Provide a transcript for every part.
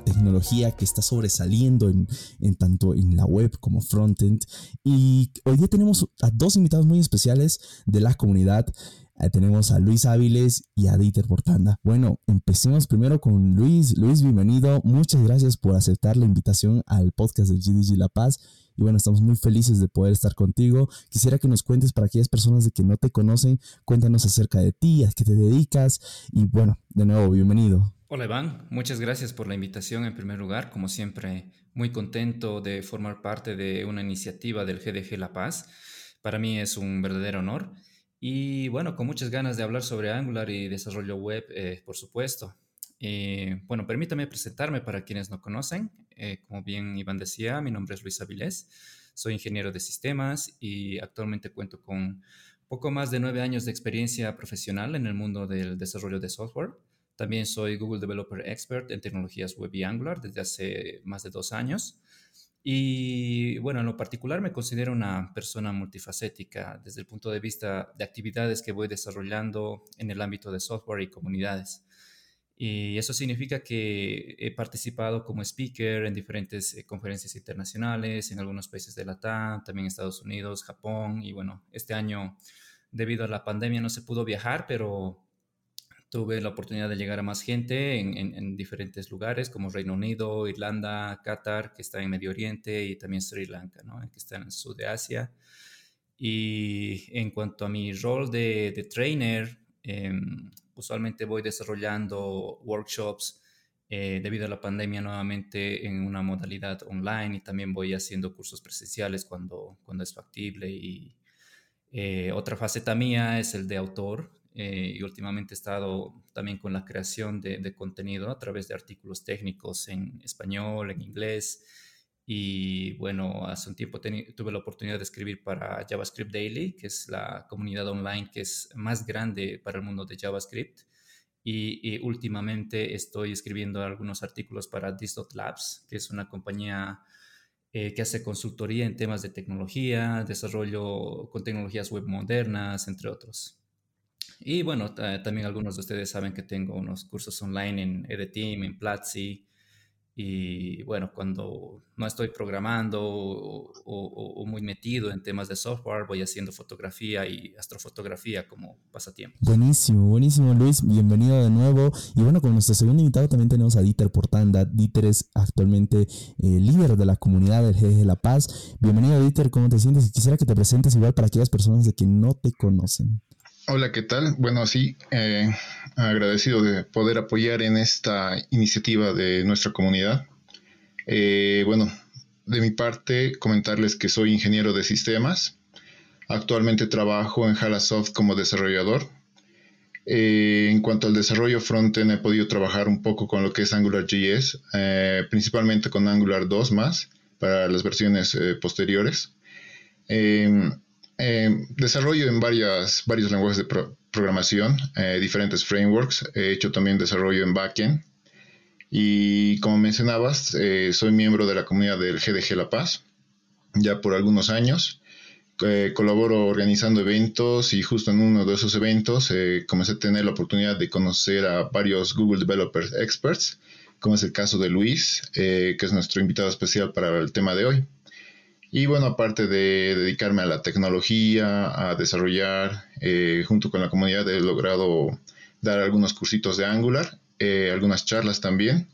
tecnología que está sobresaliendo en, en tanto en la web como frontend. Y hoy día tenemos a dos invitados muy especiales de la comunidad. Eh, tenemos a Luis Áviles y a Dieter Portanda. Bueno, empecemos primero con Luis. Luis, bienvenido. Muchas gracias por aceptar la invitación al podcast del GDG La Paz. Y bueno, estamos muy felices de poder estar contigo. Quisiera que nos cuentes para aquellas personas de que no te conocen, cuéntanos acerca de ti, a qué te dedicas. Y bueno, de nuevo, bienvenido. Hola Iván, muchas gracias por la invitación en primer lugar. Como siempre, muy contento de formar parte de una iniciativa del GDG La Paz. Para mí es un verdadero honor. Y bueno, con muchas ganas de hablar sobre Angular y desarrollo web, eh, por supuesto. bueno, permítame presentarme para quienes no conocen. Eh, como bien Iván decía, mi nombre es Luis Avilés. Soy ingeniero de sistemas y actualmente cuento con poco más de nueve años de experiencia profesional en el mundo del desarrollo de software. También soy Google Developer Expert en tecnologías web y Angular desde hace más de dos años. Y bueno, en lo particular me considero una persona multifacética desde el punto de vista de actividades que voy desarrollando en el ámbito de software y comunidades. Y eso significa que he participado como speaker en diferentes eh, conferencias internacionales, en algunos países de la TAM, también Estados Unidos, Japón. Y bueno, este año, debido a la pandemia, no se pudo viajar, pero tuve la oportunidad de llegar a más gente en, diferentes lugares como Reino Unido, Irlanda, Qatar, que está en Medio Oriente, y también Sri Lanka, ¿no? que está en el sur de Asia. Y en cuanto a mi rol de, trainer, em, usualmente voy desarrollando workshops eh, debido a la pandemia nuevamente en una modalidad online y también voy haciendo cursos presenciales cuando, cuando es factible. Y eh, otra faceta mía es el de autor. Eh, y últimamente he estado también con la creación de, contenido a través de artículos técnicos en español, en inglés. Y bueno, hace un tiempo tuve la oportunidad de escribir para JavaScript Daily, que es la comunidad online que es más grande para el mundo de JavaScript. Y, últimamente estoy escribiendo algunos artículos para Labs, que es una compañía eh, que hace consultoría en temas de tecnología, desarrollo con tecnologías web modernas, entre otros. Y bueno, también algunos de ustedes saben que tengo unos cursos online en Edeteam, en Platzi. Y bueno, cuando no estoy programando o, muy metido en temas de software, voy haciendo fotografía y astrofotografía como pasatiempo. Buenísimo, buenísimo Luis, bienvenido de nuevo. Y bueno, con nuestro segundo invitado también tenemos a Dieter Portanda. Dieter es actualmente eh, líder de la comunidad del GG La Paz. Bienvenido Dieter, ¿cómo te sientes? Y quisiera que te presentes igual para aquellas personas de que no te conocen. Hola, ¿qué tal? Bueno, sí, eh, agradecido de poder apoyar en esta iniciativa de nuestra comunidad. Eh, bueno, de mi parte, comentarles que soy ingeniero de sistemas. Actualmente trabajo en Halasoft como desarrollador. Eh, en cuanto al desarrollo frontend, he podido trabajar un poco con lo que es AngularJS, principalmente con Angular 2 más para las versiones posteriores. Eh, desarrollo en varias, varios lenguajes de programación, eh, diferentes frameworks. He hecho también desarrollo en backend. Y como mencionabas, eh, soy miembro de la comunidad del GDG La Paz ya por algunos años. colaboro organizando eventos y justo en uno de esos eventos comencé a tener la oportunidad de conocer a varios Google Developers Experts, como es el caso de Luis, que es nuestro invitado especial para el tema de hoy. Y bueno, aparte de dedicarme a la tecnología, a desarrollar, eh, junto con la comunidad he logrado dar algunos cursitos de Angular, eh, algunas charlas también.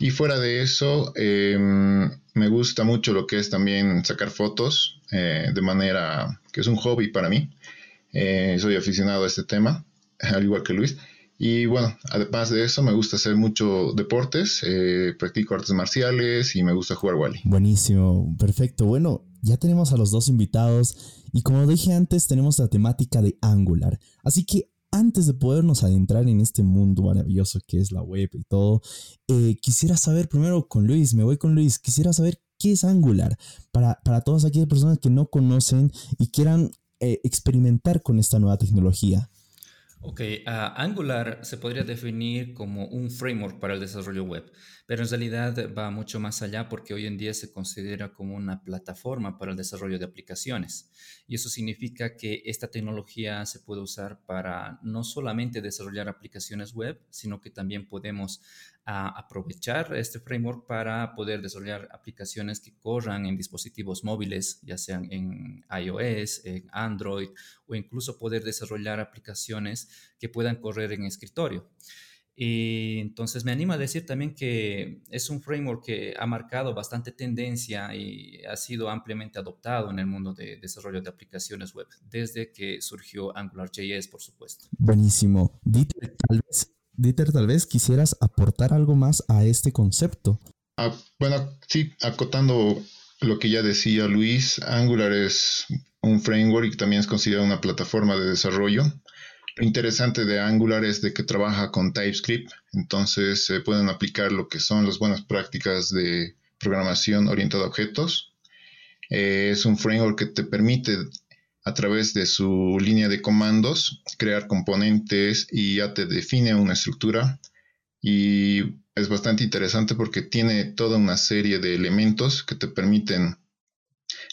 Y fuera de eso, em, me gusta mucho lo que es también sacar fotos eh, de manera que es un hobby para mí. soy aficionado a este tema, al igual que Luis. Y bueno, además de eso, me gusta hacer mucho deportes, eh, practico artes marciales y me gusta jugar Wally. Buenísimo, perfecto. Bueno, ya tenemos a los dos invitados y como dije antes, tenemos la temática de Angular. Así que antes de podernos adentrar en este mundo maravilloso que es la web y todo, eh, quisiera saber primero con Luis, me voy con Luis, quisiera saber qué es Angular para, para todas aquellas personas que no conocen y quieran eh, experimentar con esta nueva tecnología. Ok, Angular se podría definir como un framework para el desarrollo web, pero en realidad va mucho más allá porque hoy en día se considera como una plataforma para el desarrollo de aplicaciones. Y eso significa que esta tecnología se puede usar para no solamente desarrollar aplicaciones web, sino que también podemos a aprovechar este framework para poder desarrollar aplicaciones que corran en dispositivos móviles, ya sean en iOS, en Android o incluso poder desarrollar aplicaciones que puedan correr en escritorio. Y entonces me anima a decir también que es un framework que ha marcado bastante tendencia y ha sido ampliamente adoptado en el mundo de desarrollo de aplicaciones web, desde que surgió AngularJS, por supuesto. Buenísimo. Dieter, tal vez Dieter, tal vez quisieras aportar algo más a este concepto. Ah, bueno, sí, acotando lo que ya decía Luis, Angular es un framework y también es considerado una plataforma de desarrollo. Lo interesante de Angular es de que trabaja con TypeScript, entonces se pueden aplicar lo que son las buenas prácticas de programación orientada a objetos. Eh, es un framework que te permite a través de su línea de comandos, crear componentes y ya te define una estructura. Y es bastante interesante porque tiene toda una serie de elementos que te permiten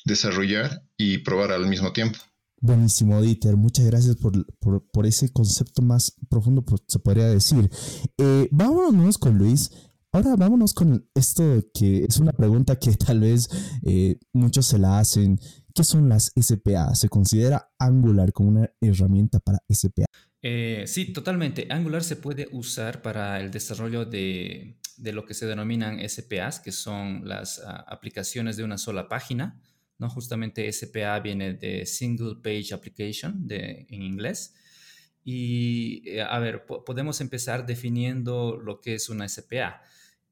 desarrollar y probar al mismo tiempo. Buenísimo, Dieter. Muchas gracias por, ese concepto más profundo, se podría decir. Eh, vámonos con Luis. Ahora vámonos con esto que es una pregunta que tal vez eh, muchos se la hacen ¿Qué son las SPA? ¿Se considera Angular como una herramienta para SPA? Eh, sí, totalmente. Angular se puede usar para el desarrollo de, lo que se denominan SPAs, que son las ah, aplicaciones de una sola página. ¿No? Justamente SPA viene de Single Page Application en inglés. Y eh, a ver, podemos empezar definiendo lo que es una SPA.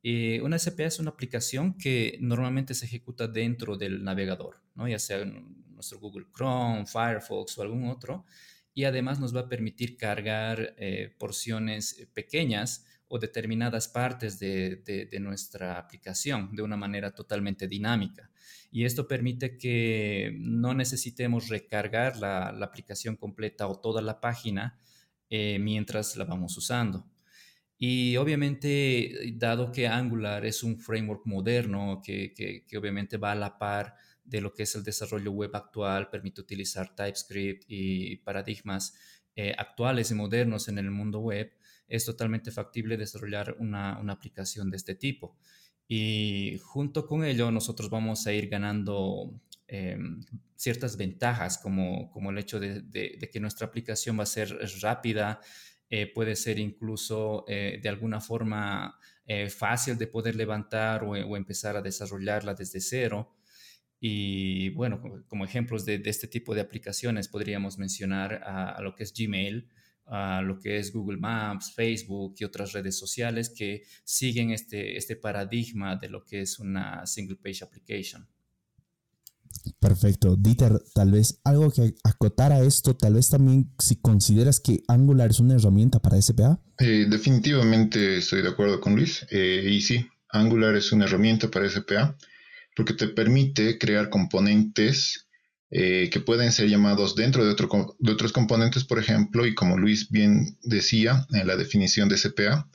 Eh, una SPA es una aplicación que normalmente se ejecuta dentro del navegador, ¿no? ya sea nuestro Google Chrome, Firefox o algún otro, y además nos va a permitir cargar eh, porciones pequeñas o determinadas partes de, nuestra aplicación de una manera totalmente dinámica. Y esto permite que no necesitemos recargar la, aplicación completa o toda la página eh, mientras la vamos usando. Y obviamente, dado que Angular es un framework moderno que, que, obviamente va a la par de lo que es el desarrollo web actual, permite utilizar TypeScript y paradigmas eh, actuales y modernos en el mundo web, es totalmente factible desarrollar una, una, aplicación de este tipo. Y junto con ello, nosotros vamos a ir ganando em, ciertas ventajas, como, como el hecho de, de que nuestra aplicación va a ser rápida, eh, puede ser incluso eh, de alguna forma eh, fácil de poder levantar o, empezar a desarrollarla desde cero. Y bueno, como, ejemplos de, este tipo de aplicaciones podríamos mencionar a, lo que es Gmail, a lo que es Google Maps, Facebook y otras redes sociales que siguen este, este paradigma de lo que es una single page application. Perfecto. Dieter, tal vez algo que acotar a esto, tal vez también si consideras que Angular es una herramienta para SPA. Eh, definitivamente estoy de acuerdo con Luis. Eh, y sí, Angular es una herramienta para SPA porque te permite crear componentes eh, que pueden ser llamados dentro de, otros componentes, por ejemplo, y como Luis bien decía en la definición de SPA,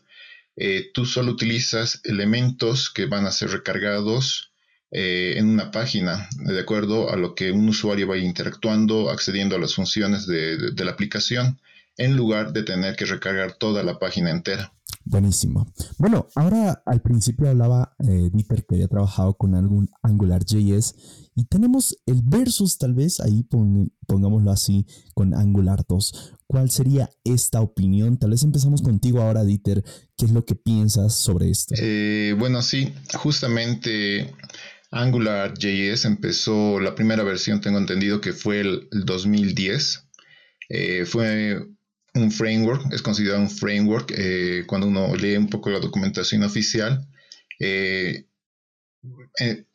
tú solo utilizas elementos que van a ser recargados eh, en una página, de acuerdo a lo que un usuario vaya interactuando, accediendo a las funciones de, la aplicación, en lugar de tener que recargar toda la página entera. Buenísimo. Bueno, ahora al principio hablaba eh, Dieter que había trabajado con algún AngularJS y tenemos el versus tal vez ahí pongámoslo así con Angular 2. ¿Cuál sería esta opinión? Tal vez empezamos contigo ahora, Dieter. ¿Qué es lo que piensas sobre esto? Eh, bueno, sí, justamente AngularJS empezó, la primera versión tengo entendido que fue el, 2010. Eh, fue un framework, es considerado un framework eh, cuando uno lee un poco la documentación oficial. Eh,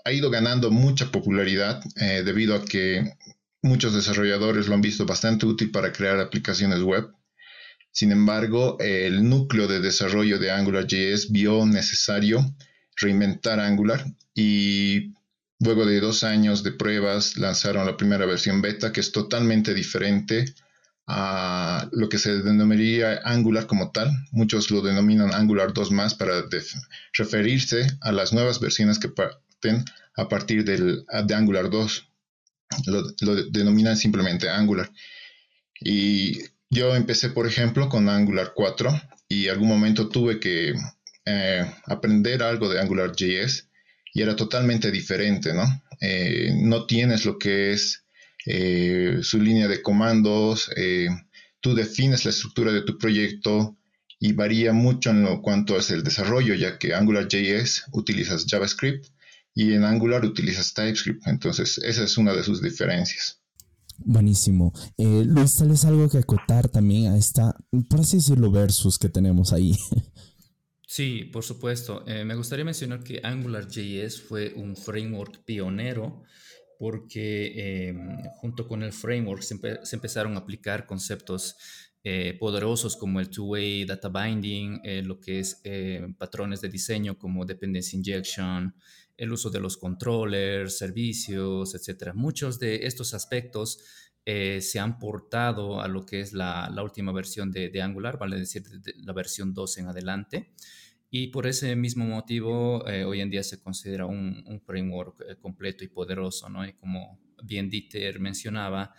ha ido ganando mucha popularidad debido a que muchos desarrolladores lo han visto bastante útil para crear aplicaciones web. Sin embargo, el núcleo de desarrollo de AngularJS vio necesario reinventar Angular y luego de dos años de pruebas lanzaron la primera versión beta que es totalmente diferente a lo que se denominaría Angular como tal. Muchos lo denominan Angular 2 más para referirse a las nuevas versiones que parten a partir del, de Angular 2. Lo, denominan simplemente Angular. Y yo empecé, por ejemplo, con Angular 4 y algún momento tuve que eh, aprender algo de Angular JS y era totalmente diferente, ¿no? Eh, no tienes lo que es eh, su línea de comandos, eh, tú defines la estructura de tu proyecto y varía mucho en lo cuanto es el desarrollo, ya que AngularJS utilizas JavaScript y en Angular utilizas TypeScript. Entonces, esa es una de sus diferencias. Buenísimo. Eh, Luis, tal vez algo que acotar también a esta, por así decirlo, versus que tenemos ahí. Sí, por supuesto. me gustaría mencionar que AngularJS fue un framework pionero porque em, junto con el framework se, empezaron a aplicar conceptos eh, poderosos como el two-way data binding, eh, lo que es eh, patrones de diseño como dependency injection, el uso de los controllers, servicios, etc. Muchos de estos aspectos se han portado a lo que es la, última versión de, de, Angular, vale decir, la versión 2 en adelante. Y por ese mismo motivo, eh, hoy en día se considera un, framework eh, completo y poderoso, ¿no? Y como bien Dieter mencionaba,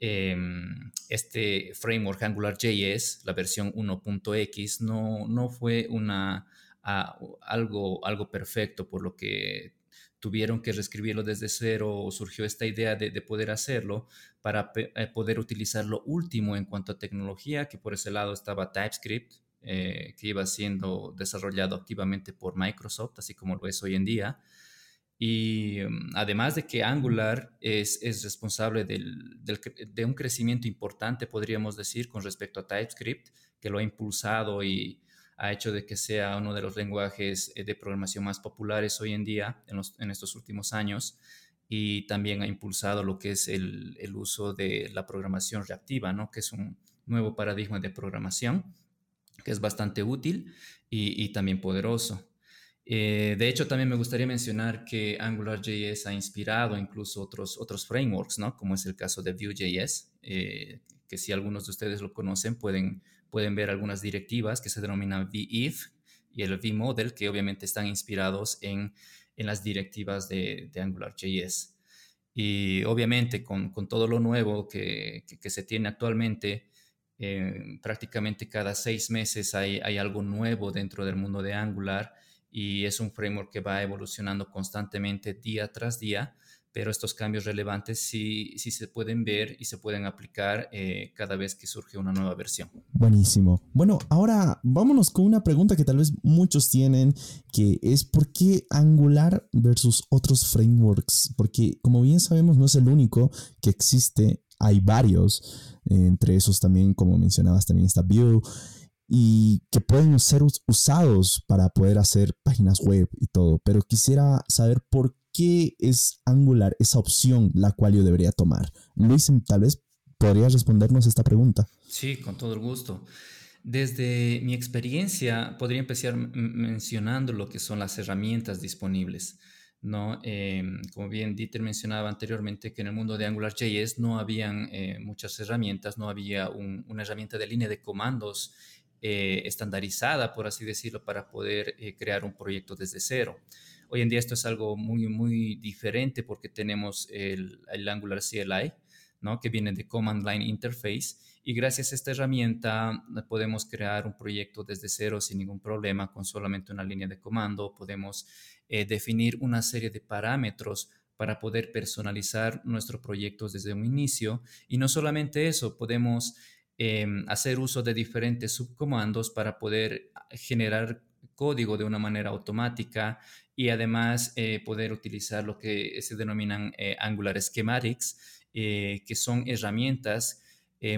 em, este framework AngularJS, la versión 1.x, no, no fue una, algo, algo perfecto, por lo que tuvieron que reescribirlo desde cero, surgió esta idea de, de poder hacerlo para eh, poder utilizar lo último en cuanto a tecnología, que por ese lado estaba TypeScript, eh, que iba siendo desarrollado activamente por Microsoft, así como lo es hoy en día. Y mm, además de que Angular es, es responsable del, de un crecimiento importante, podríamos decir, con respecto a TypeScript, que lo ha impulsado y ha hecho de que sea uno de los lenguajes eh, de programación más populares hoy en día, en, los, en estos últimos años, y también ha impulsado lo que es el, el uso de la programación reactiva, ¿no? que es un nuevo paradigma de programación que es bastante útil y, también poderoso. Eh, de hecho, también me gustaría mencionar que AngularJS ha inspirado incluso otros, otros frameworks, ¿no? como es el caso de Vue.js, eh, que si algunos de ustedes lo conocen, pueden, pueden ver algunas directivas que se denominan VIF y el vModel, que obviamente están inspirados en, en las directivas de, de AngularJS. Y obviamente con, con, todo lo nuevo que, que se tiene actualmente, prácticamente cada seis meses hay, hay, algo nuevo dentro del mundo de Angular y es un framework que va evolucionando constantemente día tras día, pero estos cambios relevantes sí, sí se pueden ver y se pueden aplicar eh, cada vez que surge una nueva versión. Buenísimo. Bueno, ahora vámonos con una pregunta que tal vez muchos tienen, que es ¿por qué Angular versus otros frameworks? Porque como bien sabemos no es el único que existe, hay varios entre esos también, como mencionabas, también está Vue, y que pueden ser usados para poder hacer páginas web y todo. Pero quisiera saber por qué es Angular esa opción la cual yo debería tomar. Luis, tal vez podrías respondernos esta pregunta. Sí, con todo el gusto. Desde mi experiencia, podría empezar mencionando lo que son las herramientas disponibles. ¿No? Em, como bien Dieter mencionaba anteriormente, que en el mundo de AngularJS no habían eh, muchas herramientas, no había una herramienta de línea de comandos eh, estandarizada, por así decirlo, para poder eh, crear un proyecto desde cero. Hoy en día esto es algo muy, muy diferente porque tenemos el, el Angular CLI, ¿no? que viene de Command Line Interface y gracias a esta herramienta podemos crear un proyecto desde cero sin ningún problema con solamente una línea de comando. Podemos eh, definir una serie de parámetros para poder personalizar nuestro proyecto desde un inicio. Y no solamente eso, podemos em, hacer uso de diferentes subcomandos para poder generar código de una manera automática y además eh, poder utilizar lo que se denominan eh, Angular Schematics, que son herramientas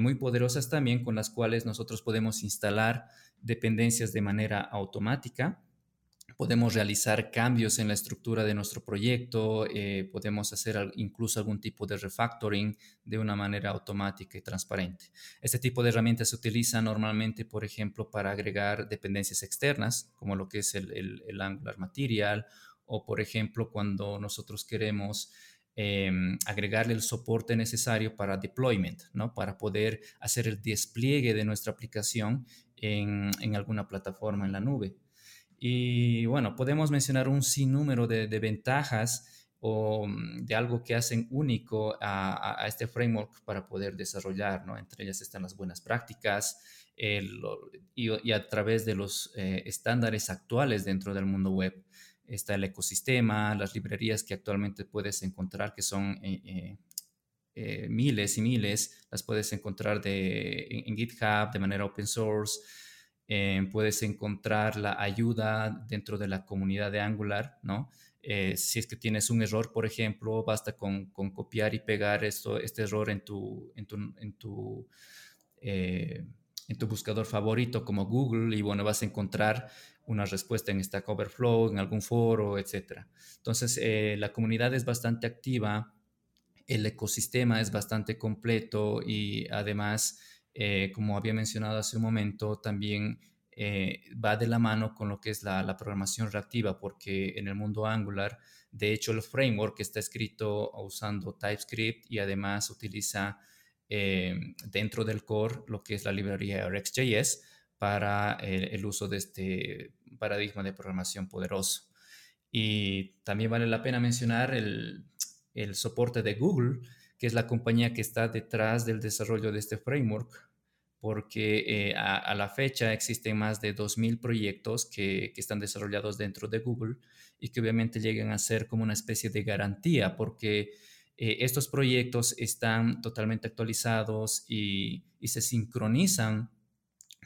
muy poderosas también con las cuales nosotros podemos instalar dependencias de manera automática. Podemos realizar cambios en la estructura de nuestro proyecto, eh, podemos hacer incluso algún tipo de refactoring de una manera automática y transparente. Este tipo de herramientas se utiliza normalmente, por ejemplo, para agregar dependencias externas, como lo que es el, Angular Material, o por ejemplo, cuando nosotros queremos em, agregarle el soporte necesario para deployment, ¿no? Para poder hacer el despliegue de nuestra aplicación en alguna plataforma en la nube. Y bueno, podemos mencionar un sinnúmero de, de ventajas o mm, de algo que hacen único a, a, este framework para poder desarrollar, ¿no? Entre ellas están las buenas prácticas el, y, y, a través de los eh, estándares actuales dentro del mundo web está el ecosistema, las librerías que actualmente puedes encontrar, que son eh, eh, eh miles y miles, las puedes encontrar de, en GitHub de manera open source. Eh, puedes encontrar la ayuda dentro de la comunidad de Angular, ¿no? Eh, si es que tienes un error, por ejemplo, basta con, copiar y pegar esto, este error en tu, en tu, eh, en tu buscador favorito como Google y bueno, vas a encontrar una respuesta en Stack Overflow, en algún foro, etc. Entonces, la comunidad es bastante activa, el ecosistema es bastante completo y además, eh, como había mencionado hace un momento, también eh, va de la mano con lo que es la, la, programación reactiva, porque en el mundo Angular, de hecho, el framework está escrito usando TypeScript y además utiliza eh, dentro del core lo que es la librería RxJS para el, el, uso de este paradigma de programación poderoso. Y también vale la pena mencionar el, el soporte de Google, que es la compañía que está detrás del desarrollo de este framework porque eh, a, la fecha existen más de 2.000 proyectos que, que, están desarrollados dentro de Google y que obviamente llegan a ser como una especie de garantía, porque eh, estos proyectos están totalmente actualizados y, y se sincronizan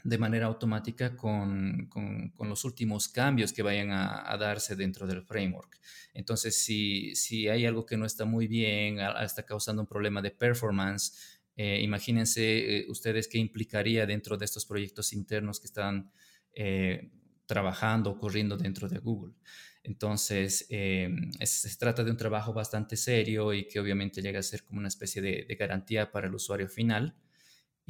de manera automática con, con, los últimos cambios que vayan a, darse dentro del framework. Entonces, si, si hay algo que no está muy bien, está causando un problema de performance, eh, imagínense eh, ustedes qué implicaría dentro de estos proyectos internos que están eh, trabajando, ocurriendo dentro de Google. Entonces, eh, se trata de un trabajo bastante serio y que obviamente llega a ser como una especie de, garantía para el usuario final.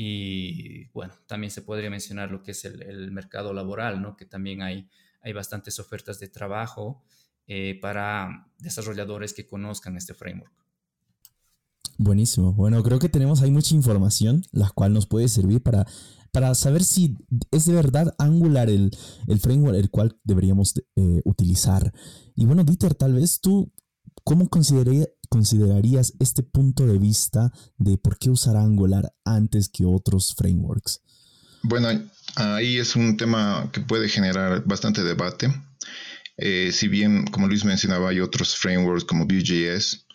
Y bueno, también se podría mencionar lo que es el, mercado laboral, ¿no? que también hay, hay bastantes ofertas de trabajo eh, para desarrolladores que conozcan este framework. Buenísimo. Bueno, creo que tenemos ahí mucha información, la cual nos puede servir para, para saber si es de verdad Angular el, el framework el cual deberíamos eh, utilizar. Y bueno, Dieter, tal vez tú, ¿cómo considerarías este punto de vista de por qué usar Angular antes que otros frameworks? Bueno, ahí es un tema que puede generar bastante debate. Eh, si bien, como Luis mencionaba, hay otros frameworks como Vue.js,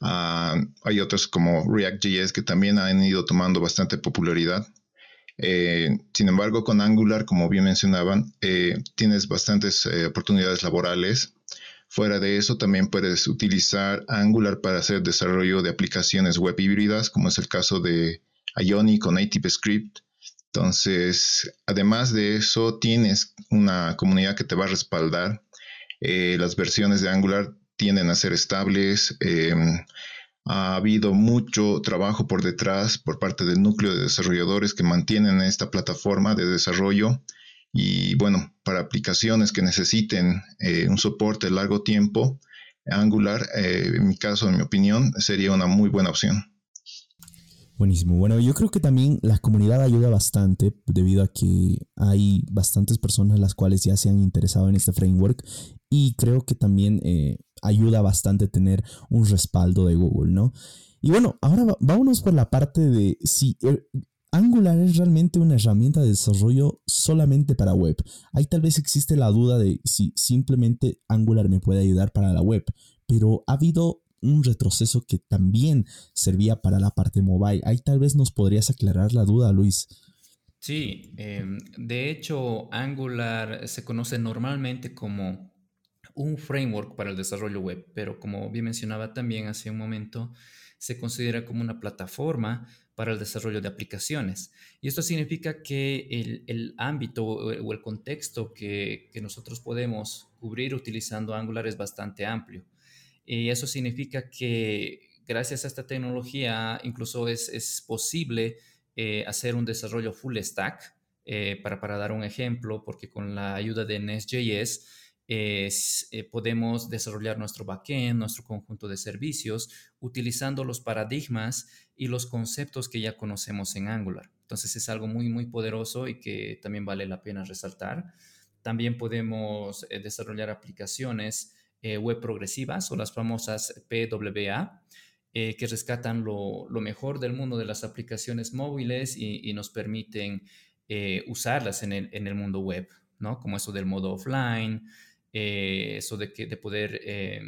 Uh, hay otros como React.js que también han ido tomando bastante popularidad. Eh, sin embargo, con Angular, como bien mencionaban, eh, tienes bastantes oportunidades laborales. Fuera de eso, también puedes utilizar Angular para hacer desarrollo de aplicaciones web híbridas, como es el caso de Ionic o Native Script. Entonces, además de eso, tienes una comunidad que te va a respaldar. Eh, las versiones de Angular tienden a ser estables. Eh, ha habido mucho trabajo por detrás por parte del núcleo de desarrolladores que mantienen esta plataforma de desarrollo y bueno, para aplicaciones que necesiten eh, un soporte largo tiempo, Angular, eh, en mi caso, en mi opinión, sería una muy buena opción. Buenísimo. Bueno, yo creo que también la comunidad ayuda bastante debido a que hay bastantes personas las cuales ya se han interesado en este framework y creo que también eh, ayuda bastante tener un respaldo de Google, ¿no? Y bueno, ahora vámonos por la parte de si Angular es realmente una herramienta de desarrollo solamente para web. Ahí tal vez existe la duda de si simplemente Angular me puede ayudar para la web, pero ha habido un retroceso que también servía para la parte mobile. Ahí tal vez nos podrías aclarar la duda, Luis. Sí, eh, de hecho Angular se conoce normalmente como un framework para el desarrollo web, pero como bien mencionaba también hace un momento, se considera como una plataforma para el desarrollo de aplicaciones. Y esto significa que el, el ámbito o el contexto que, que, nosotros podemos cubrir utilizando Angular es bastante amplio. Y eso significa que gracias a esta tecnología incluso es, es posible eh, hacer un desarrollo full stack. Eh, para, para dar un ejemplo, porque con la ayuda de Nest.js eh, podemos desarrollar nuestro backend, nuestro conjunto de servicios, utilizando los paradigmas y los conceptos que ya conocemos en Angular. Entonces es algo muy, muy poderoso y que también vale la pena resaltar. También podemos eh, desarrollar aplicaciones eh, web progresivas o las famosas PWA, que rescatan lo, mejor del mundo de las aplicaciones móviles y, nos permiten usarlas en el, en el mundo web, ¿no? Como eso del modo offline, eh, eso de, que, de poder eh,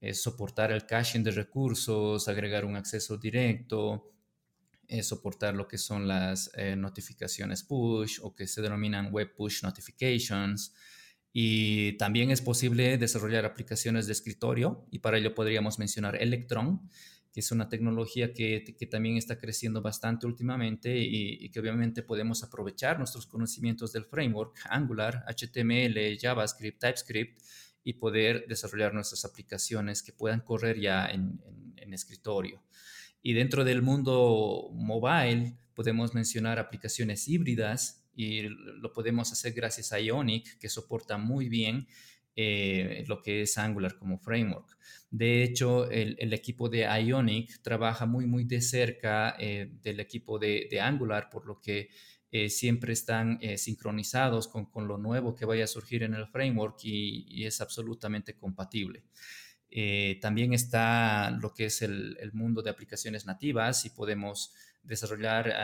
eh, soportar el caching de recursos, agregar un acceso directo, soportar lo que son las notificaciones push o que se denominan web push notifications. Y también es posible desarrollar aplicaciones de escritorio y para ello podríamos mencionar Electron, que es una tecnología que, que también está creciendo bastante últimamente y, que obviamente podemos aprovechar nuestros conocimientos del framework Angular, HTML, JavaScript, TypeScript y poder desarrollar nuestras aplicaciones que puedan correr ya en, en, escritorio. Y dentro del mundo mobile podemos mencionar aplicaciones híbridas y lo podemos hacer gracias a Ionic, que soporta muy bien eh, lo que es Angular como framework. De hecho, el, equipo de Ionic trabaja muy, muy de cerca eh, del equipo de, Angular, por lo que eh, siempre están sincronizados con, lo nuevo que vaya a surgir en el framework y, es absolutamente compatible. también está lo que es el, mundo de aplicaciones nativas y podemos desarrollar,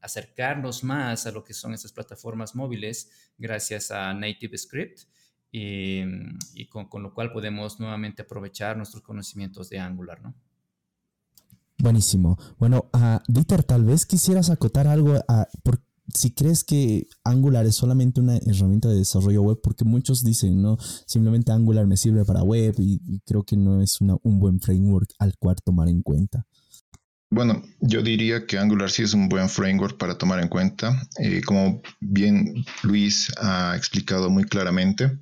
acercarnos más a lo que son estas plataformas móviles gracias a Native Script y, con, lo cual podemos nuevamente aprovechar nuestros conocimientos de Angular, ¿no? Buenísimo. Bueno, uh, Dieter, tal vez quisieras acotar algo a, por, si crees que Angular es solamente una herramienta de desarrollo web, porque muchos dicen, no, simplemente Angular me sirve para web y, creo que no es una, un buen framework al cual tomar en cuenta. Bueno, yo diría que Angular sí es un buen framework para tomar en cuenta. Eh, como bien Luis ha explicado muy claramente,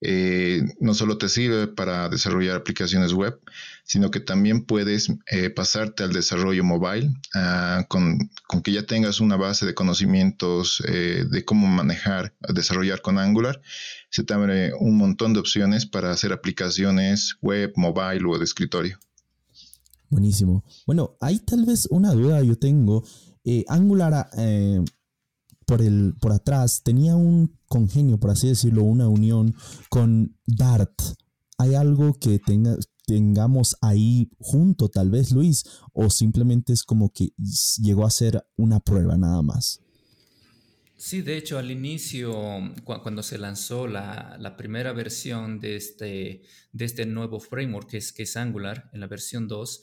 eh, no solo te sirve para desarrollar aplicaciones web, sino que también puedes eh, pasarte al desarrollo mobile ah, con, que ya tengas una base de conocimientos eh, de cómo manejar, desarrollar con Angular. Se te abre un montón de opciones para hacer aplicaciones web, mobile o de escritorio. Buenísimo. Bueno, hay tal vez una duda yo tengo. Angular por, el, por atrás tenía un congenio, por así decirlo, una unión con Dart. ¿Hay algo que tenga, tengamos ahí junto, tal vez, Luis? ¿O simplemente es como que llegó a ser una prueba nada más? Sí, de hecho, al inicio, cuando se lanzó la, primera versión de este, de este nuevo framework, que es, que es Angular, en la versión 2,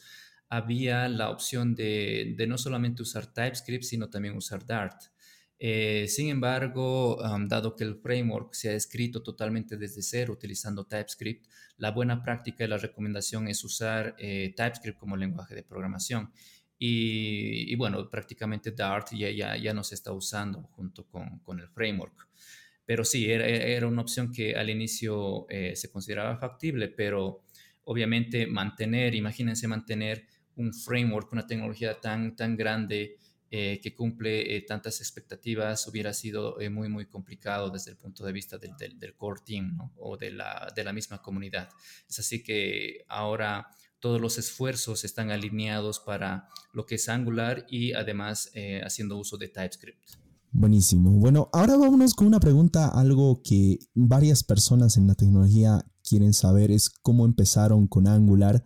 había la opción de, de no solamente usar TypeScript, sino también usar Dart. Eh, sin embargo, dado que el framework se ha escrito totalmente desde cero utilizando TypeScript, la buena práctica y la recomendación es usar eh, TypeScript como lenguaje de programación. Y, bueno, prácticamente Dart ya, ya, ya, no se está usando junto con, con el framework. Pero sí, era, era, una opción que al inicio eh, se consideraba factible, pero obviamente mantener, imagínense mantener un framework, una tecnología tan, tan grande eh, que cumple eh, tantas expectativas hubiera sido eh, muy, muy complicado desde el punto de vista del, del, core team o de la, de la misma comunidad. Es así que ahora todos los esfuerzos están alineados para lo que es Angular y además haciendo uso de TypeScript. Buenísimo. Bueno, ahora vámonos con una pregunta, algo que varias personas en la tecnología quieren saber es cómo empezaron con Angular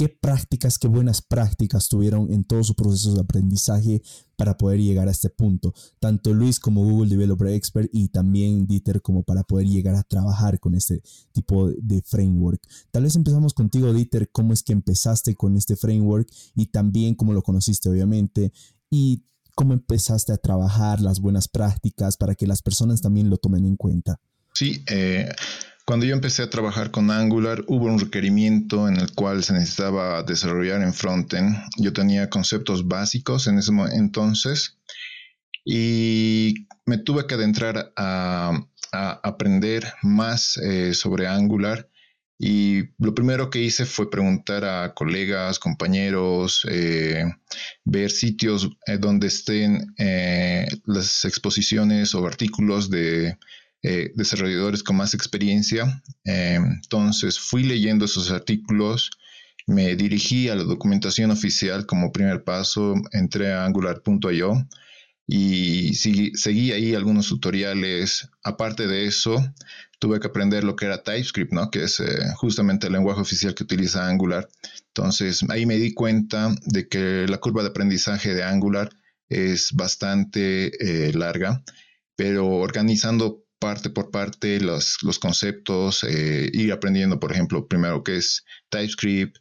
qué prácticas, qué buenas prácticas tuvieron en todo su proceso de aprendizaje para poder llegar a este punto. Tanto Luis como Google Developer Expert y también Dieter como para poder llegar a trabajar con este tipo de framework. Tal vez empezamos contigo, Dieter, cómo es que empezaste con este framework y también cómo lo conociste, obviamente, y cómo empezaste a trabajar las buenas prácticas para que las personas también lo tomen en cuenta. Sí, eh, cuando yo empecé a trabajar con Angular, hubo un requerimiento en el cual se necesitaba desarrollar en frontend. Yo tenía conceptos básicos en ese entonces y me tuve que adentrar a, aprender más eh, sobre Angular. Y lo primero que hice fue preguntar a colegas, compañeros, eh, ver sitios donde estén las exposiciones o artículos de eh, desarrolladores con más experiencia. entonces fui leyendo esos artículos, me dirigí a la documentación oficial como primer paso, entré a angular.io y seguí, ahí algunos tutoriales. Aparte de eso, tuve que aprender lo que era TypeScript, ¿no? que es eh, justamente el lenguaje oficial que utiliza Angular. Entonces ahí me di cuenta de que la curva de aprendizaje de Angular es bastante eh, larga, pero organizando parte por parte los, los conceptos, eh, ir aprendiendo, por ejemplo, primero qué es TypeScript,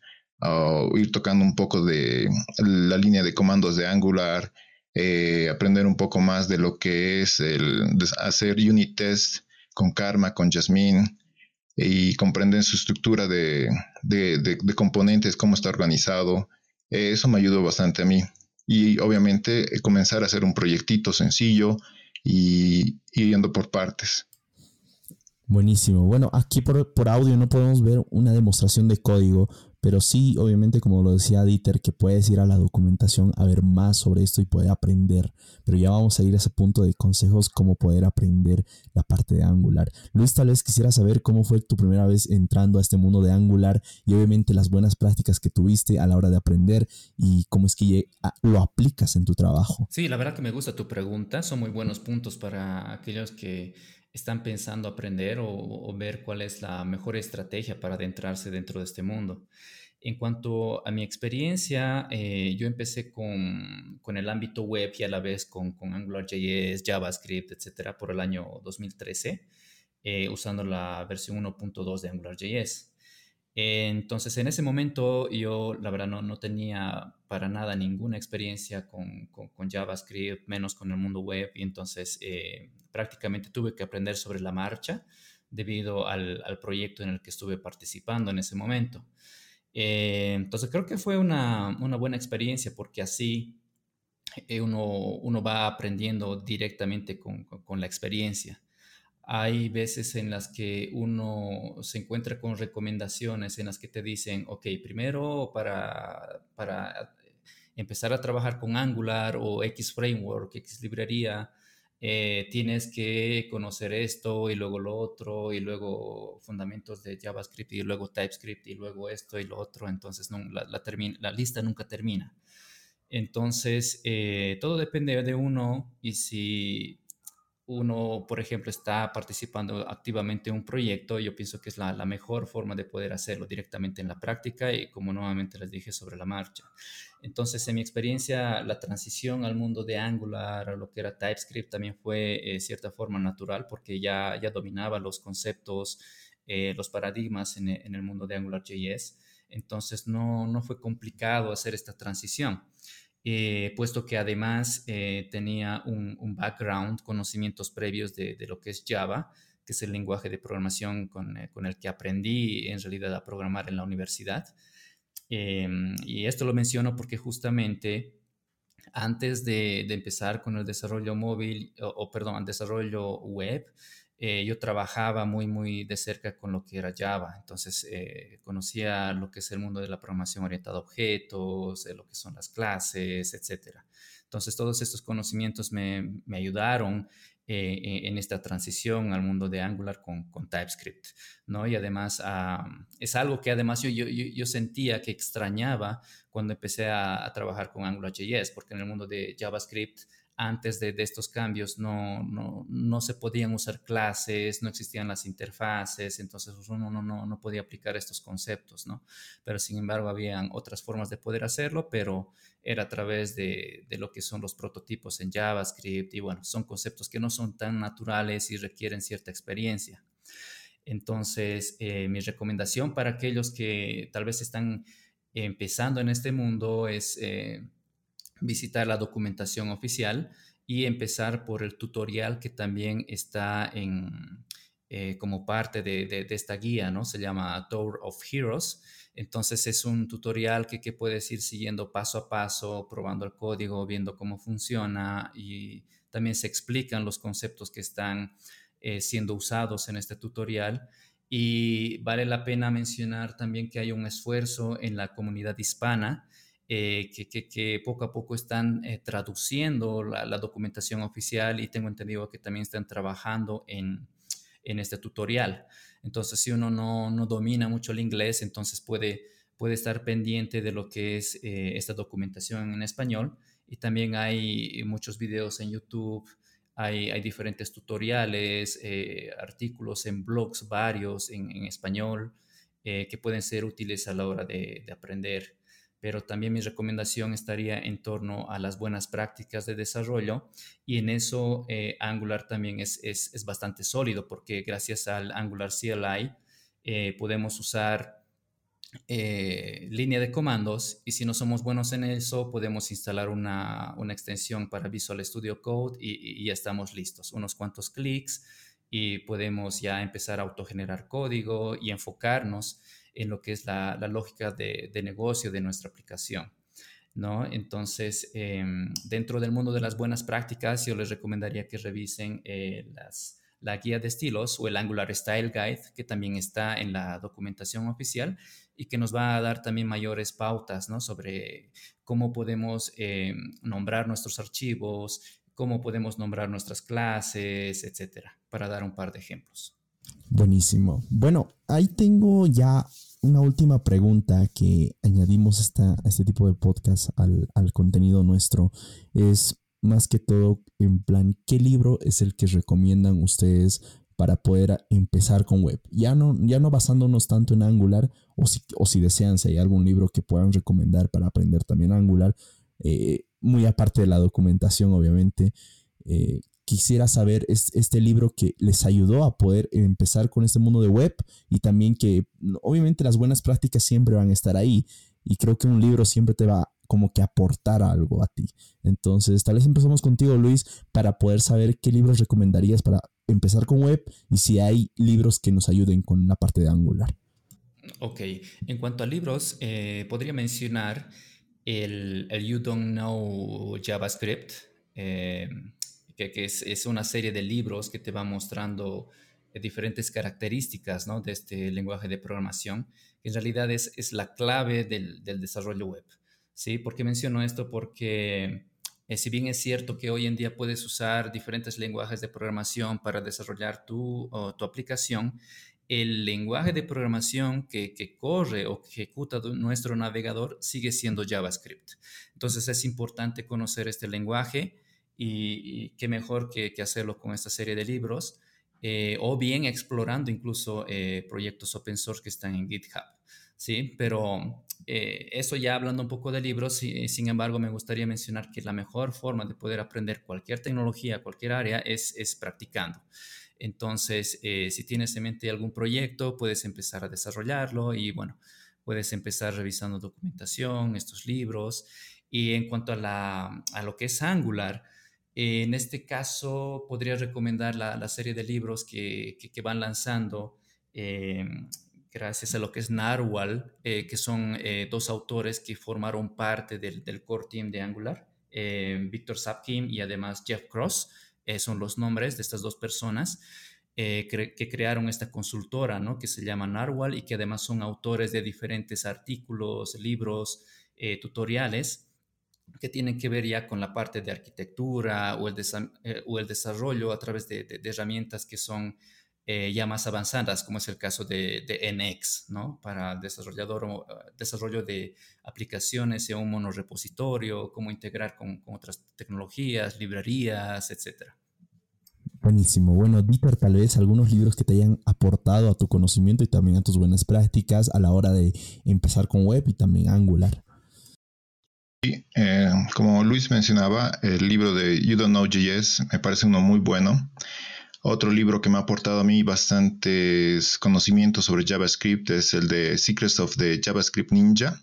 ir tocando un poco de la línea de comandos de Angular, eh, aprender un poco más de lo que es el hacer unit test con Karma, con Jasmine y comprender su estructura de, componentes, cómo está organizado. Eh, eso me ayudó bastante a mí. Y obviamente comenzar a hacer un proyectito sencillo y yendo por partes. Buenísimo. Bueno, aquí por, por, audio no podemos ver una demostración de código, pero sí, obviamente, como lo decía Dieter, que puedes ir a la documentación a ver más sobre esto y poder aprender. Pero ya vamos a ir a ese punto de consejos, cómo poder aprender la parte de Angular. Luis, tal vez quisiera saber cómo fue tu primera vez entrando a este mundo de Angular y obviamente las buenas prácticas que tuviste a la hora de aprender y cómo es que lo aplicas en tu trabajo. Sí, la verdad que me gusta tu pregunta. Son muy buenos puntos para aquellos que están pensando aprender o, ver cuál es la mejor estrategia para adentrarse dentro de este mundo. En cuanto a mi experiencia, eh, yo empecé con, con, el ámbito web y a la vez con, con AngularJS, JavaScript, etcétera, por el año 2013, eh, usando la versión 1.2 de AngularJS. Entonces, en ese momento yo, la verdad, no, no tenía para nada ninguna experiencia con, con, JavaScript, menos con el mundo web, y entonces eh, prácticamente tuve que aprender sobre la marcha debido al, al, proyecto en el que estuve participando en ese momento. Eh, entonces, creo que fue una, una buena experiencia porque así eh, uno, uno va aprendiendo directamente con, con la experiencia. Hay veces en las que uno se encuentra con recomendaciones en las que te dicen, ok, primero para, para empezar a trabajar con Angular o X Framework, X librería, eh, tienes que conocer esto y luego lo otro y luego fundamentos de JavaScript y luego TypeScript y luego esto y lo otro. Entonces no, la, la, lista nunca termina. Entonces, eh, todo depende de uno y si uno, por ejemplo, está participando activamente en un proyecto, yo pienso que es la, mejor forma de poder hacerlo directamente en la práctica y como nuevamente les dije sobre la marcha. Entonces, en mi experiencia, la transición al mundo de Angular, a lo que era TypeScript, también fue de eh, cierta forma natural porque ya, ya dominaba los conceptos, eh, los paradigmas en, el mundo de AngularJS. Entonces, no, no fue complicado hacer esta transición. Eh, puesto que además eh, tenía un, background, conocimientos previos de, lo que es Java, que es el lenguaje de programación con, eh, el que aprendí en realidad a programar en la universidad. Em, y esto lo menciono porque justamente antes de, empezar con el desarrollo móvil, o, o perdón, el desarrollo web, eh, yo trabajaba muy, muy de cerca con lo que era Java, entonces eh, conocía lo que es el mundo de la programación orientada a objetos, lo que son las clases, etc. Entonces todos estos conocimientos me, me ayudaron eh, en esta transición al mundo de Angular con, con TypeScript, ¿no? Y además ah, es algo que además yo, yo, yo, sentía que extrañaba cuando empecé a, a trabajar con AngularJS, porque en el mundo de JavaScript antes de, estos cambios no, no, se podían usar clases, no existían las interfaces, entonces pues, uno no, no, no, podía aplicar estos conceptos, ¿no? Pero sin embargo, habían otras formas de poder hacerlo, pero era a través de, lo que son los prototipos en JavaScript y bueno, son conceptos que no son tan naturales y requieren cierta experiencia. Entonces, eh, mi recomendación para aquellos que tal vez están empezando en este mundo es... Eh, visitar la documentación oficial y empezar por el tutorial que también está en, eh, como parte de, esta guía, ¿no? Se llama Tour of Heroes. Entonces es un tutorial que, que, puedes ir siguiendo paso a paso, probando el código, viendo cómo funciona y también se explican los conceptos que están eh, siendo usados en este tutorial. Y vale la pena mencionar también que hay un esfuerzo en la comunidad hispana eh, que, poco a poco están eh, traduciendo la, documentación oficial y tengo entendido que también están trabajando en, en este tutorial. Entonces, si uno no, domina mucho el inglés, entonces puede, puede estar pendiente de lo que es eh, esta documentación en español. Y también hay muchos videos en YouTube, hay, hay diferentes tutoriales, artículos en blogs varios en, español eh, que pueden ser útiles a la hora de, aprender pero también mi recomendación estaría en torno a las buenas prácticas de desarrollo y en eso Angular también es, es, es, bastante sólido porque gracias al Angular CLI podemos usar eh, línea de comandos y si no somos buenos en eso podemos instalar una, extensión para Visual Studio Code y, ya estamos listos. Unos cuantos clics y podemos ya empezar a autogenerar código y enfocarnos en lo que es la, lógica de, negocio de nuestra aplicación. ¿no? Entonces, em, dentro del mundo de las buenas prácticas, yo les recomendaría que revisen eh, la guía de estilos o el Angular Style Guide, que también está en la documentación oficial y que nos va a dar también mayores pautas ¿no? sobre cómo podemos eh, nombrar nuestros archivos, cómo podemos nombrar nuestras clases, etcétera, para dar un par de ejemplos. Buenísimo. Bueno, ahí tengo ya una última pregunta que añadimos a este tipo de podcast al, al contenido nuestro. Es más que todo en plan, ¿qué libro es el que recomiendan ustedes para poder empezar con web. Ya no, ya no basándonos tanto en Angular, o si, o si desean, si hay algún libro que puedan recomendar para aprender también Angular, eh, muy aparte de la documentación, obviamente. Eh, quisiera saber es, este libro que les ayudó a poder empezar con este mundo de web y también que obviamente las buenas prácticas siempre van a estar ahí y creo que un libro siempre te va como que aportar algo a ti. Entonces, tal vez empezamos contigo, Luis, para poder saber qué libros recomendarías para empezar con web y si hay libros que nos ayuden con la parte de Angular. Ok, en cuanto a libros, eh, podría mencionar el, You Don't Know JavaScript, eh, que, es, una serie de libros que te va mostrando eh, diferentes características de este lenguaje de programación, que en realidad es, es la clave del, del desarrollo web. ¿sí? ¿Por qué menciono esto? Porque eh, si bien es cierto que hoy en día puedes usar diferentes lenguajes de programación para desarrollar tu, tu aplicación, el lenguaje de programación que, corre o que ejecuta nuestro navegador sigue siendo JavaScript. Entonces es importante conocer este lenguaje y, qué mejor que, hacerlo con esta serie de libros eh, o bien explorando incluso eh, proyectos open source que están en GitHub. ¿sí? Pero eh, eso ya hablando un poco de libros, sin embargo, me gustaría mencionar que la mejor forma de poder aprender cualquier tecnología, cualquier área, es, es practicando. Entonces, eh, si tienes en mente algún proyecto, puedes empezar a desarrollarlo y bueno, puedes empezar revisando documentación, estos libros. Y en cuanto a, la, a lo que es Angular, en este caso podría recomendar la, la serie de libros que, que, van lanzando eh, gracias a lo que es Narwhal, eh, que son eh, dos autores que formaron parte del, core team de Angular, Víctor Sapkim y además Jeff Cross, son los nombres de estas dos personas. que crearon esta consultora, ¿no? Que se llama Narwhal y que además son autores de diferentes artículos, libros, tutoriales que tienen que ver ya con la parte de arquitectura o el, o el desarrollo a través de, herramientas que son eh, ya más avanzadas, como es el caso de, NX, ¿no? Para desarrollador o, eh, desarrollo de aplicaciones en un monorepositorio, cómo integrar con, otras tecnologías, librerías, etc. Buenísimo. Bueno, Dieter, tal vez algunos libros que te hayan aportado a tu conocimiento y también a tus buenas prácticas a la hora de empezar con web y también Angular. Eh, como Luis mencionaba, el libro de You Don't Know JS me parece uno muy bueno. Otro libro que me ha aportado a mí bastantes conocimientos sobre JavaScript es el de Secrets of the JavaScript Ninja.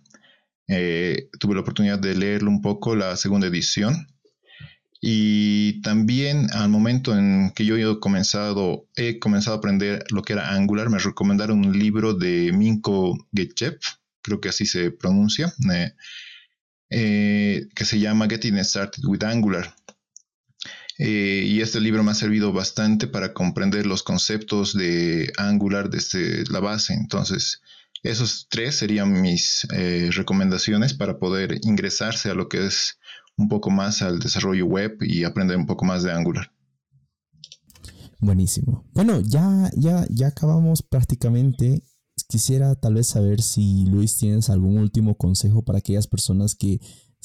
Eh, tuve la oportunidad de leerlo un poco, la segunda edición. Y también al momento en que yo he comenzado, he comenzado a aprender lo que era Angular, me recomendaron un libro de Minko Getchev, creo que así se pronuncia, eh, eh, que se llama Getting Started with Angular. Eh, y este libro me ha servido bastante para comprender los conceptos de Angular desde la base. Entonces, esos tres serían mis eh, recomendaciones para poder ingresarse a lo que es un poco más al desarrollo web y aprender un poco más de Angular. Buenísimo. Bueno, ya, ya, ya acabamos prácticamente. Quisiera tal vez saber si Luis tienes algún último consejo para aquellas personas que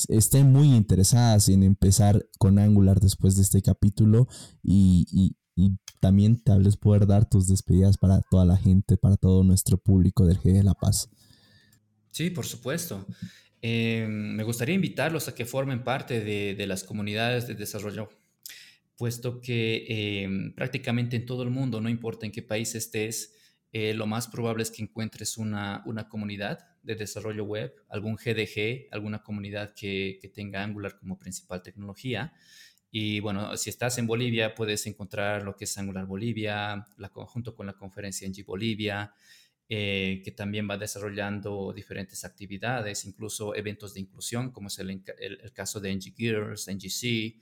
estén muy interesadas en empezar con Angular después de este capítulo y, también tal vez poder dar tus despedidas para toda la gente, para todo nuestro público del G de La Paz. Sí, por supuesto. Eh, me gustaría invitarlos a que formen parte de, las comunidades de desarrollo, puesto que eh, prácticamente en todo el mundo, no importa en qué país estés, eh, lo más probable es que encuentres una, una, comunidad de desarrollo web, algún GDG, alguna comunidad que, que, tenga Angular como principal tecnología. Y bueno, si estás en Bolivia, puedes encontrar lo que es Angular Bolivia, la, junto con la conferencia en G Bolivia, eh, que también va desarrollando diferentes actividades, incluso eventos de inclusión, como es el, el, caso de NG Gears, NGC.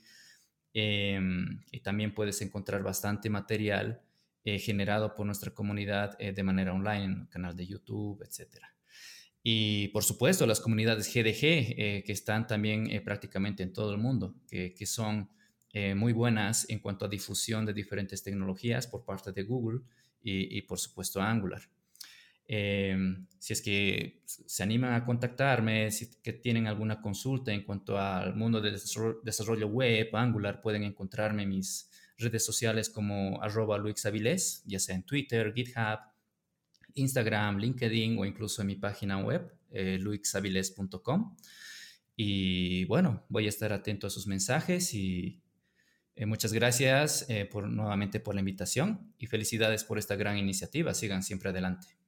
Em, y también puedes encontrar bastante material eh, generado por nuestra comunidad eh, de manera online, canal de YouTube, etc. Y por supuesto, las comunidades GDG, eh, que están también prácticamente en todo el mundo, que, son muy buenas en cuanto a difusión de diferentes tecnologías por parte de Google y, por supuesto Angular. si es que se animan a contactarme, si tienen alguna consulta en cuanto al mundo del desarrollo web, Angular, pueden encontrarme mis redes sociales como arroba luixavilés, ya sea en Twitter, GitHub, Instagram, LinkedIn o incluso en mi página web, eh. Y bueno, voy a estar atento a sus mensajes y eh, muchas gracias eh, por, nuevamente por la invitación y felicidades por esta gran iniciativa. Sigan siempre adelante.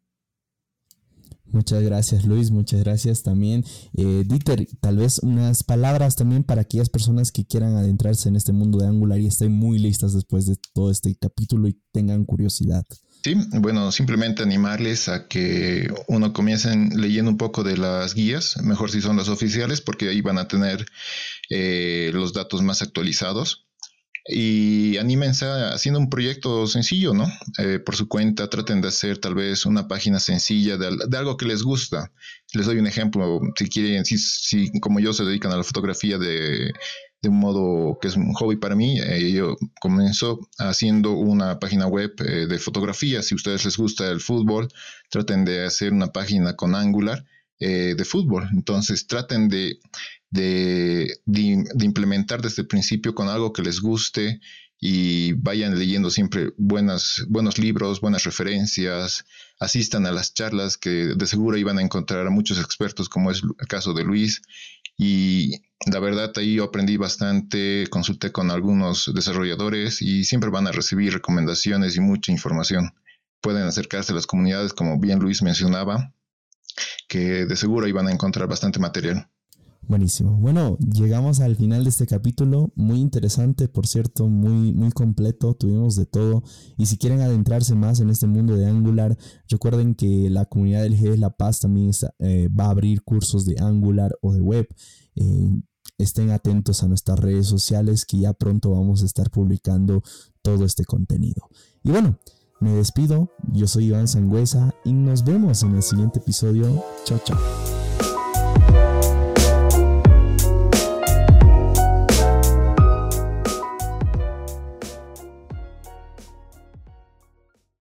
Muchas gracias Luis, muchas gracias también. Eh, Dieter, tal vez unas palabras también para aquellas personas que quieran adentrarse en este mundo de Angular y estén muy listas después de todo este capítulo y tengan curiosidad. Sí, bueno, simplemente animarles a que uno comiencen leyendo un poco de las guías, mejor si son las oficiales, porque ahí van a tener eh, los datos más actualizados y anímense haciendo un proyecto sencillo, ¿no? Eh, por su cuenta, traten de hacer tal vez una página sencilla de, algo que les gusta. Les doy un ejemplo, si quieren, si, como yo se dedican a la fotografía de, un modo que es un hobby para mí, eh, yo comenzó haciendo una página web eh, de fotografía. Si a ustedes les gusta el fútbol, traten de hacer una página con Angular de fútbol. Entonces traten de de, implementar desde el principio con algo que les guste y vayan leyendo siempre buenas, buenos libros, buenas referencias, asistan a las charlas que de seguro iban a encontrar a muchos expertos como es el caso de Luis y la verdad ahí yo aprendí bastante, consulté con algunos desarrolladores y siempre van a recibir recomendaciones y mucha información. Pueden acercarse a las comunidades como bien Luis mencionaba, que de seguro iban a encontrar bastante material. Buenísimo. Bueno, llegamos al final de este capítulo, muy interesante, por cierto, muy, muy completo, tuvimos de todo. Y si quieren adentrarse más en este mundo de Angular, recuerden que la comunidad del G de La Paz también eh, va a abrir cursos de Angular o de web. Eh, estén atentos a nuestras redes sociales que ya pronto vamos a estar publicando todo este contenido. Y bueno, me despido, yo soy Iván Sangüesa y nos vemos en el siguiente episodio. Chao, chao.